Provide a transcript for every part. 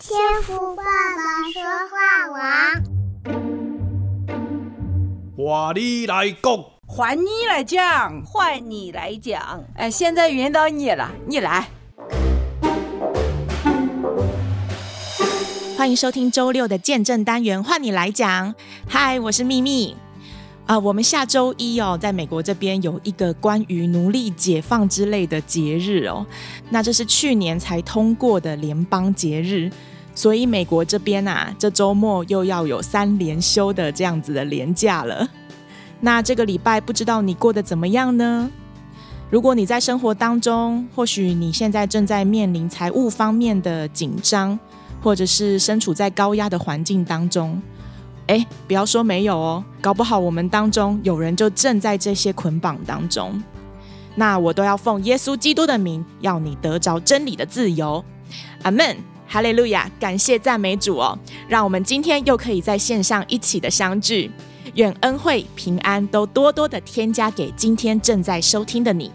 天赋爸爸说话王，我你来讲，换你来讲，换你来讲。哎，现在轮到你了，你来。欢迎收听周六的见证单元，换你来讲。嗨，我是秘密。啊、呃，我们下周一哦，在美国这边有一个关于奴隶解放之类的节日哦。那这是去年才通过的联邦节日，所以美国这边啊，这周末又要有三连休的这样子的连假了。那这个礼拜不知道你过得怎么样呢？如果你在生活当中，或许你现在正在面临财务方面的紧张，或者是身处在高压的环境当中。哎，不要说没有哦，搞不好我们当中有人就正在这些捆绑当中。那我都要奉耶稣基督的名，要你得着真理的自由。阿门，哈利路亚，感谢赞美主哦，让我们今天又可以在线上一起的相聚。愿恩惠平安都多多的添加给今天正在收听的你。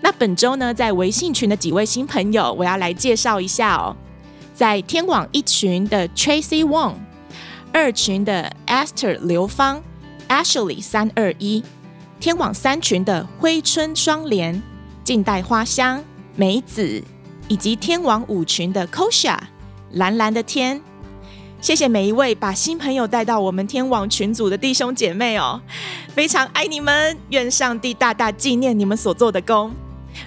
那本周呢，在微信群的几位新朋友，我要来介绍一下哦，在天网一群的 Tracy Wong。二群的 Esther 刘芳，Ashley 三二一，天网三群的挥春双莲、静待花香、梅子，以及天网五群的 Kosha 蓝蓝的天，谢谢每一位把新朋友带到我们天网群组的弟兄姐妹哦，非常爱你们，愿上帝大大纪念你们所做的工。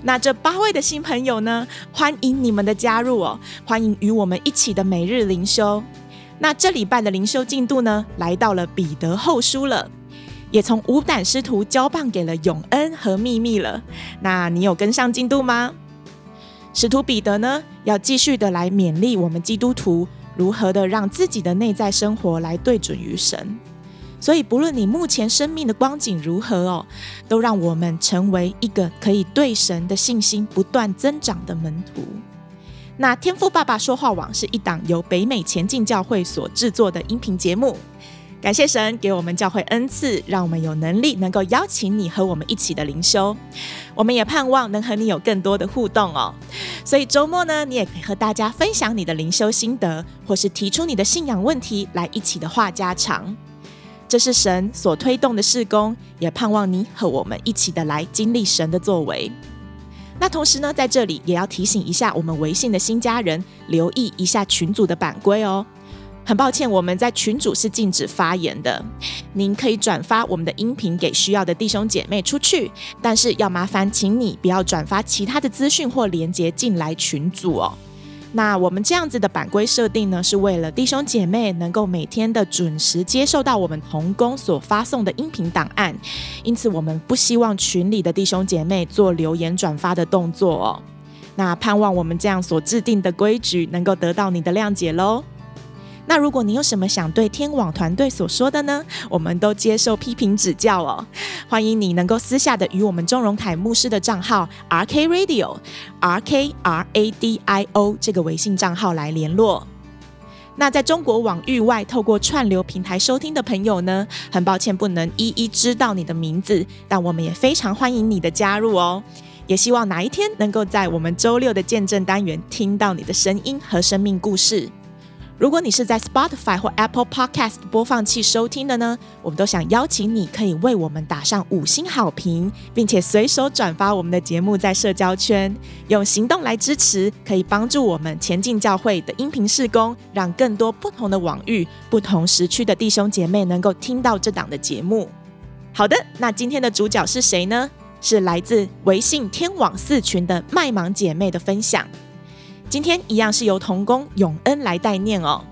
那这八位的新朋友呢，欢迎你们的加入哦，欢迎与我们一起的每日灵修。那这礼拜的灵修进度呢，来到了彼得后书了，也从无胆师徒交棒给了永恩和秘密了。那你有跟上进度吗？使徒彼得呢，要继续的来勉励我们基督徒如何的让自己的内在生活来对准于神。所以不论你目前生命的光景如何哦，都让我们成为一个可以对神的信心不断增长的门徒。那天父爸爸说话网是一档由北美前进教会所制作的音频节目。感谢神给我们教会恩赐，让我们有能力能够邀请你和我们一起的灵修。我们也盼望能和你有更多的互动哦。所以周末呢，你也可以和大家分享你的灵修心得，或是提出你的信仰问题来一起的话家常。这是神所推动的事工，也盼望你和我们一起的来经历神的作为。那同时呢，在这里也要提醒一下我们微信的新家人，留意一下群组的版规哦。很抱歉，我们在群组是禁止发言的。您可以转发我们的音频给需要的弟兄姐妹出去，但是要麻烦请你不要转发其他的资讯或连接进来群组哦。那我们这样子的版规设定呢，是为了弟兄姐妹能够每天的准时接受到我们同工所发送的音频档案，因此我们不希望群里的弟兄姐妹做留言转发的动作哦。那盼望我们这样所制定的规矩能够得到你的谅解喽。那如果你有什么想对天网团队所说的呢？我们都接受批评指教哦。欢迎你能够私下的与我们钟荣凯牧师的账号 R K Radio R K R A D I O 这个微信账号来联络。那在中国网域外透过串流平台收听的朋友呢，很抱歉不能一一知道你的名字，但我们也非常欢迎你的加入哦。也希望哪一天能够在我们周六的见证单元听到你的声音和生命故事。如果你是在 Spotify 或 Apple Podcast 播放器收听的呢，我们都想邀请你，可以为我们打上五星好评，并且随手转发我们的节目在社交圈，用行动来支持，可以帮助我们前进教会的音频事工，让更多不同的网域、不同时区的弟兄姐妹能够听到这档的节目。好的，那今天的主角是谁呢？是来自微信天网四群的麦芒姐妹的分享。今天一样是由童工永恩来代念哦。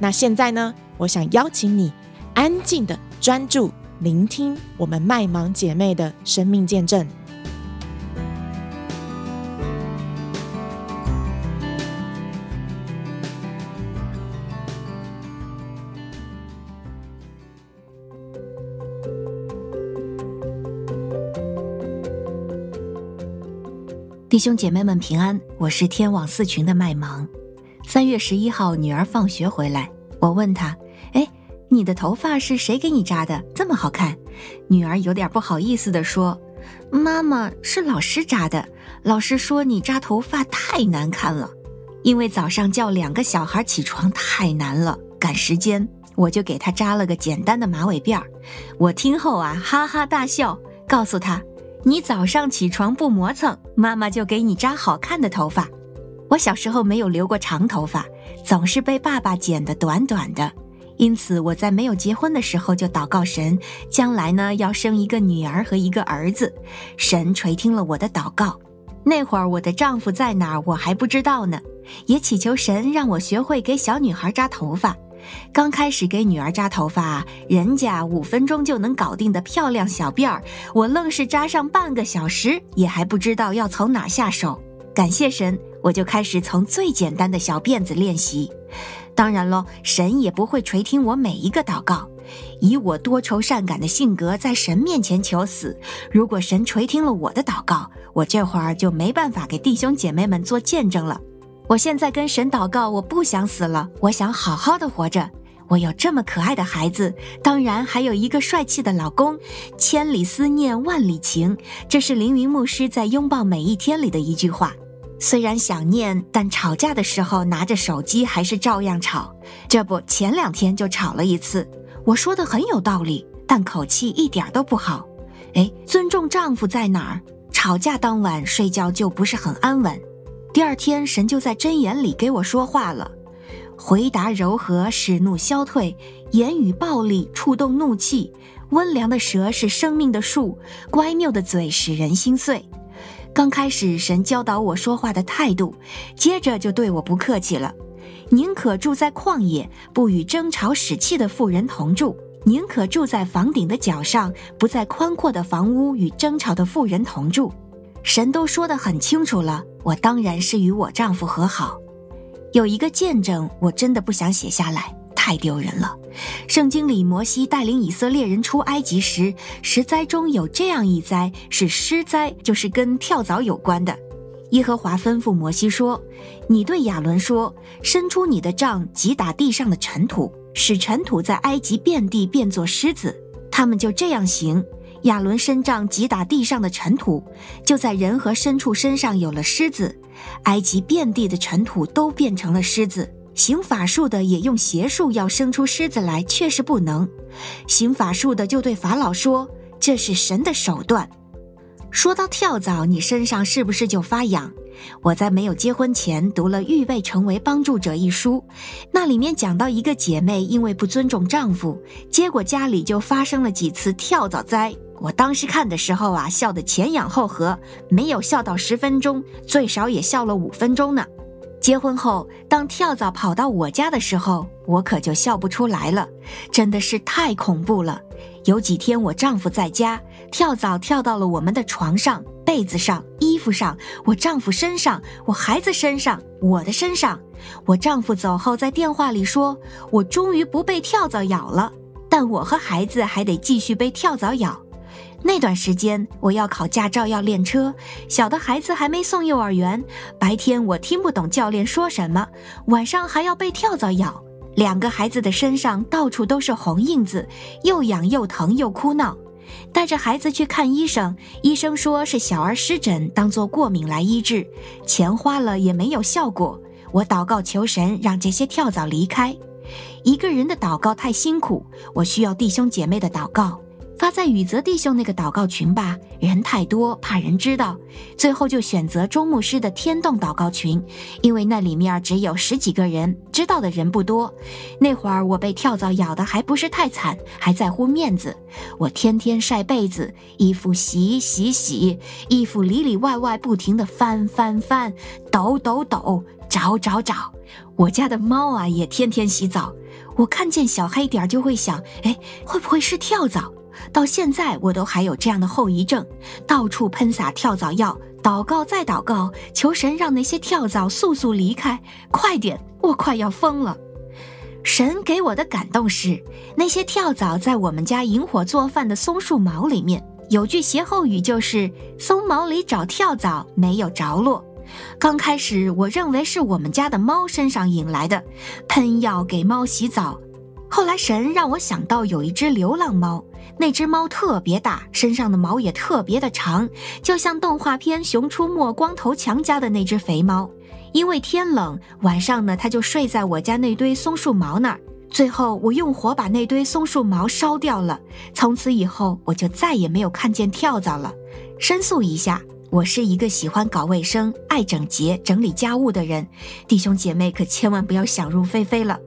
那现在呢，我想邀请你安静的专注聆听我们麦芒姐妹的生命见证。弟兄姐妹们平安，我是天网四群的麦芒。三月十一号，女儿放学回来，我问她：“哎，你的头发是谁给你扎的？这么好看？”女儿有点不好意思地说：“妈妈，是老师扎的。老师说你扎头发太难看了。”因为早上叫两个小孩起床太难了，赶时间，我就给他扎了个简单的马尾辫儿。我听后啊，哈哈大笑，告诉他：“你早上起床不磨蹭，妈妈就给你扎好看的头发。”我小时候没有留过长头发，总是被爸爸剪得短短的，因此我在没有结婚的时候就祷告神，将来呢要生一个女儿和一个儿子。神垂听了我的祷告。那会儿我的丈夫在哪儿，我还不知道呢。也祈求神让我学会给小女孩扎头发。刚开始给女儿扎头发，人家五分钟就能搞定的漂亮小辫儿，我愣是扎上半个小时，也还不知道要从哪下手。感谢神，我就开始从最简单的小辫子练习。当然喽，神也不会垂听我每一个祷告。以我多愁善感的性格，在神面前求死。如果神垂听了我的祷告，我这会儿就没办法给弟兄姐妹们做见证了。我现在跟神祷告，我不想死了，我想好好的活着。我有这么可爱的孩子，当然还有一个帅气的老公。千里思念，万里情，这是凌云牧师在《拥抱每一天》里的一句话。虽然想念，但吵架的时候拿着手机还是照样吵。这不，前两天就吵了一次。我说的很有道理，但口气一点都不好。哎，尊重丈夫在哪儿？吵架当晚睡觉就不是很安稳。第二天，神就在箴言里给我说话了：回答柔和，使怒消退；言语暴力，触动怒气。温良的舌是生命的树，乖谬的嘴使人心碎。刚开始，神教导我说话的态度，接着就对我不客气了：宁可住在旷野，不与争吵使气的妇人同住；宁可住在房顶的角上，不在宽阔的房屋与争吵的妇人同住。神都说得很清楚了，我当然是与我丈夫和好。有一个见证，我真的不想写下来，太丢人了。圣经里摩西带领以色列人出埃及时，十灾中有这样一灾是尸灾，就是跟跳蚤有关的。耶和华吩咐摩西说：“你对亚伦说，伸出你的杖击打地上的尘土，使尘土在埃及遍地变作狮子。”他们就这样行。亚伦伸杖击打地上的尘土，就在人和牲畜身上有了狮子。埃及遍地的尘土都变成了狮子。行法术的也用邪术要生出狮子来，却是不能。行法术的就对法老说：“这是神的手段。”说到跳蚤，你身上是不是就发痒？我在没有结婚前读了《预备成为帮助者》一书，那里面讲到一个姐妹因为不尊重丈夫，结果家里就发生了几次跳蚤灾。我当时看的时候啊，笑得前仰后合，没有笑到十分钟，最少也笑了五分钟呢。结婚后，当跳蚤跑到我家的时候，我可就笑不出来了，真的是太恐怖了。有几天我丈夫在家，跳蚤跳到了我们的床上、被子上、衣服上，我丈夫身上、我孩子身上、我的身上。我丈夫走后在电话里说：“我终于不被跳蚤咬了。”但我和孩子还得继续被跳蚤咬。那段时间我要考驾照，要练车，小的孩子还没送幼儿园。白天我听不懂教练说什么，晚上还要被跳蚤咬。两个孩子的身上到处都是红印子，又痒又疼又哭闹。带着孩子去看医生，医生说是小儿湿疹，当做过敏来医治，钱花了也没有效果。我祷告求神让这些跳蚤离开。一个人的祷告太辛苦，我需要弟兄姐妹的祷告。发在宇泽弟兄那个祷告群吧，人太多，怕人知道。最后就选择钟牧师的天动祷告群，因为那里面只有十几个人，知道的人不多。那会儿我被跳蚤咬的还不是太惨，还在乎面子。我天天晒被子，衣服洗洗洗，衣服里里外外不停地翻翻翻，抖抖抖，找找找。我家的猫啊也天天洗澡，我看见小黑点就会想，哎，会不会是跳蚤？到现在我都还有这样的后遗症，到处喷洒跳蚤药，祷告再祷告，求神让那些跳蚤速速离开，快点，我快要疯了。神给我的感动是，那些跳蚤在我们家引火做饭的松树毛里面，有句歇后语就是“松毛里找跳蚤，没有着落”。刚开始我认为是我们家的猫身上引来的，喷药给猫洗澡。后来神让我想到有一只流浪猫。那只猫特别大，身上的毛也特别的长，就像动画片《熊出没》光头强家的那只肥猫。因为天冷，晚上呢，它就睡在我家那堆松树毛那儿。最后，我用火把那堆松树毛烧掉了。从此以后，我就再也没有看见跳蚤了。申诉一下，我是一个喜欢搞卫生、爱整洁、整理家务的人，弟兄姐妹可千万不要想入非非了。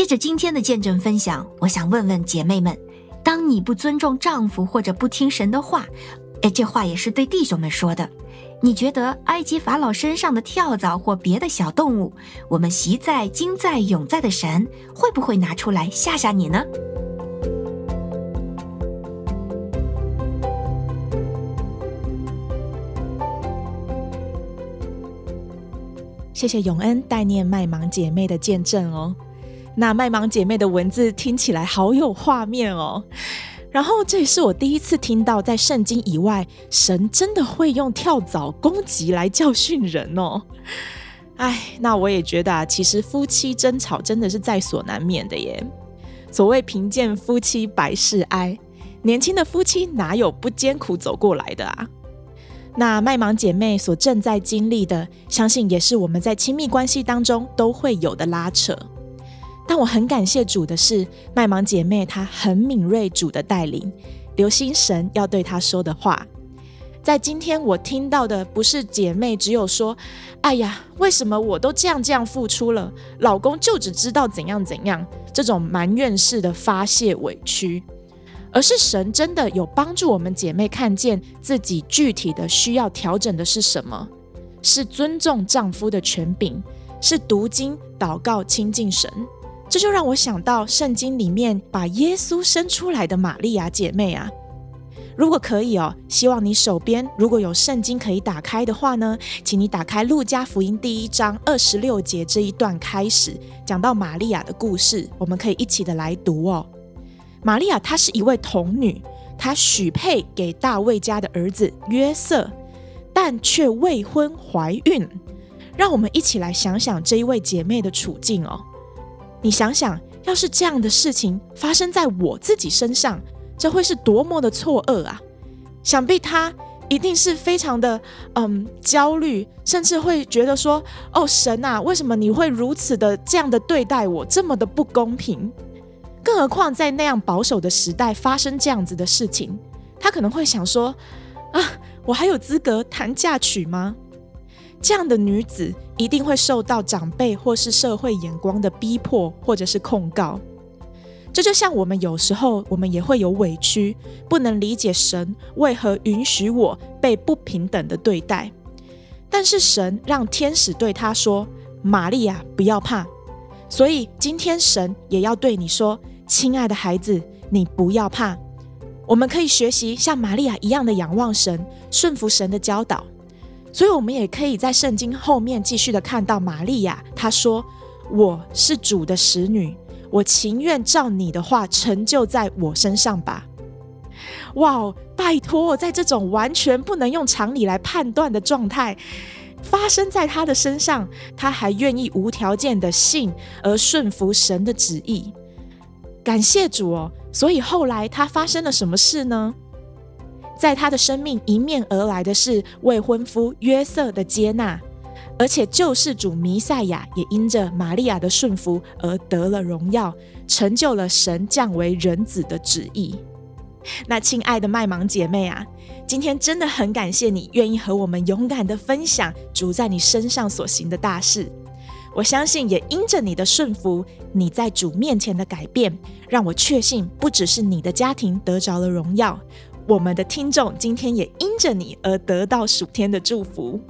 接着今天的见证分享，我想问问姐妹们：当你不尊重丈夫或者不听神的话，哎，这话也是对弟兄们说的。你觉得埃及法老身上的跳蚤或别的小动物，我们习在、今在、永在的神会不会拿出来吓吓你呢？谢谢永恩代念麦芒姐妹的见证哦。那麦芒姐妹的文字听起来好有画面哦。然后这也是我第一次听到，在圣经以外，神真的会用跳蚤攻击来教训人哦。哎，那我也觉得啊，其实夫妻争吵真的是在所难免的耶。所谓贫贱夫妻百事哀，年轻的夫妻哪有不艰苦走过来的啊？那麦芒姐妹所正在经历的，相信也是我们在亲密关系当中都会有的拉扯。但我很感谢主的是，麦芒姐妹她很敏锐主的带领，留心神要对她说的话。在今天我听到的不是姐妹只有说：“哎呀，为什么我都这样这样付出了，老公就只知道怎样怎样”这种埋怨式的发泄委屈，而是神真的有帮助我们姐妹看见自己具体的需要调整的是什么，是尊重丈夫的权柄，是读经祷告亲近神。这就让我想到圣经里面把耶稣生出来的玛利亚姐妹啊，如果可以哦，希望你手边如果有圣经可以打开的话呢，请你打开路加福音第一章二十六节这一段开始讲到玛利亚的故事，我们可以一起的来读哦。玛利亚她是一位童女，她许配给大卫家的儿子约瑟，但却未婚怀孕。让我们一起来想想这一位姐妹的处境哦。你想想，要是这样的事情发生在我自己身上，这会是多么的错愕啊！想必他一定是非常的嗯焦虑，甚至会觉得说：“哦，神啊，为什么你会如此的这样的对待我，这么的不公平？”更何况在那样保守的时代发生这样子的事情，他可能会想说：“啊，我还有资格谈嫁娶吗？”这样的女子一定会受到长辈或是社会眼光的逼迫，或者是控告。这就像我们有时候，我们也会有委屈，不能理解神为何允许我被不平等的对待。但是神让天使对她说：“玛利亚，不要怕。”所以今天神也要对你说：“亲爱的孩子，你不要怕。”我们可以学习像玛利亚一样的仰望神，顺服神的教导。所以，我们也可以在圣经后面继续的看到玛利亚，她说：“我是主的使女，我情愿照你的话成就在我身上吧。”哇哦，拜托，在这种完全不能用常理来判断的状态发生在她的身上，她还愿意无条件的信而顺服神的旨意。感谢主哦！所以后来她发生了什么事呢？在他的生命迎面而来的是未婚夫约瑟的接纳，而且救世主弥赛亚也因着玛利亚的顺服而得了荣耀，成就了神降为人子的旨意。那亲爱的麦芒姐妹啊，今天真的很感谢你愿意和我们勇敢的分享主在你身上所行的大事。我相信也因着你的顺服，你在主面前的改变，让我确信不只是你的家庭得着了荣耀。我们的听众今天也因着你而得到属天的祝福，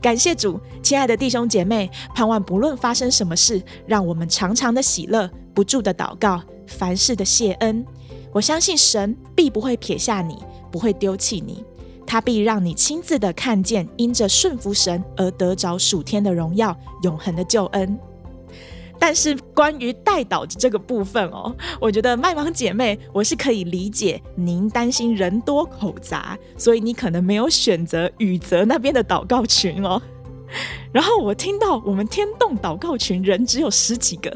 感谢主，亲爱的弟兄姐妹，盼望不论发生什么事，让我们常常的喜乐，不住的祷告，凡事的谢恩。我相信神必不会撇下你，不会丢弃你，他必让你亲自的看见，因着顺服神而得着属天的荣耀，永恒的救恩。但是关于代祷这个部分哦，我觉得麦芒姐妹，我是可以理解您担心人多口杂，所以你可能没有选择宇泽那边的祷告群哦。然后我听到我们天动祷告群人只有十几个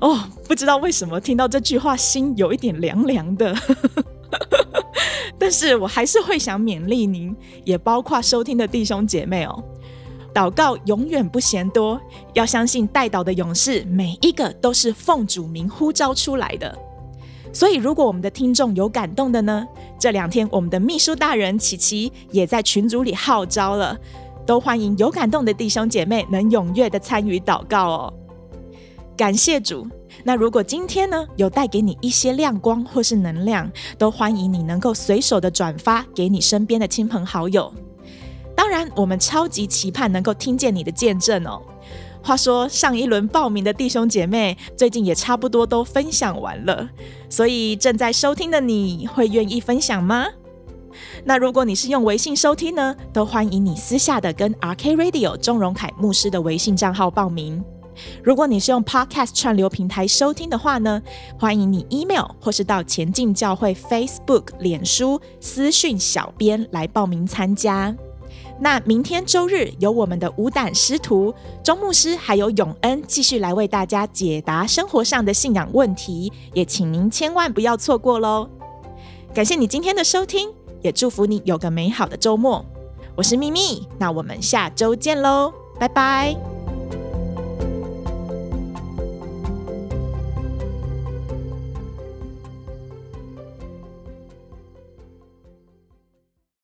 哦，不知道为什么听到这句话心有一点凉凉的。但是我还是会想勉励您，也包括收听的弟兄姐妹哦。祷告永远不嫌多，要相信带祷的勇士每一个都是奉主名呼召出来的。所以，如果我们的听众有感动的呢，这两天我们的秘书大人琪琪也在群组里号召了，都欢迎有感动的弟兄姐妹能踊跃的参与祷告哦。感谢主。那如果今天呢，有带给你一些亮光或是能量，都欢迎你能够随手的转发给你身边的亲朋好友。当然，我们超级期盼能够听见你的见证哦。话说，上一轮报名的弟兄姐妹，最近也差不多都分享完了，所以正在收听的你会愿意分享吗？那如果你是用微信收听呢，都欢迎你私下的跟 RK Radio 钟荣凯牧师的微信账号报名。如果你是用 Podcast 串流平台收听的话呢，欢迎你 email 或是到前进教会 Facebook、脸书私讯小编来报名参加。那明天周日有我们的五胆师徒钟牧师还有永恩继续来为大家解答生活上的信仰问题，也请您千万不要错过喽。感谢你今天的收听，也祝福你有个美好的周末。我是咪咪，那我们下周见喽，拜拜。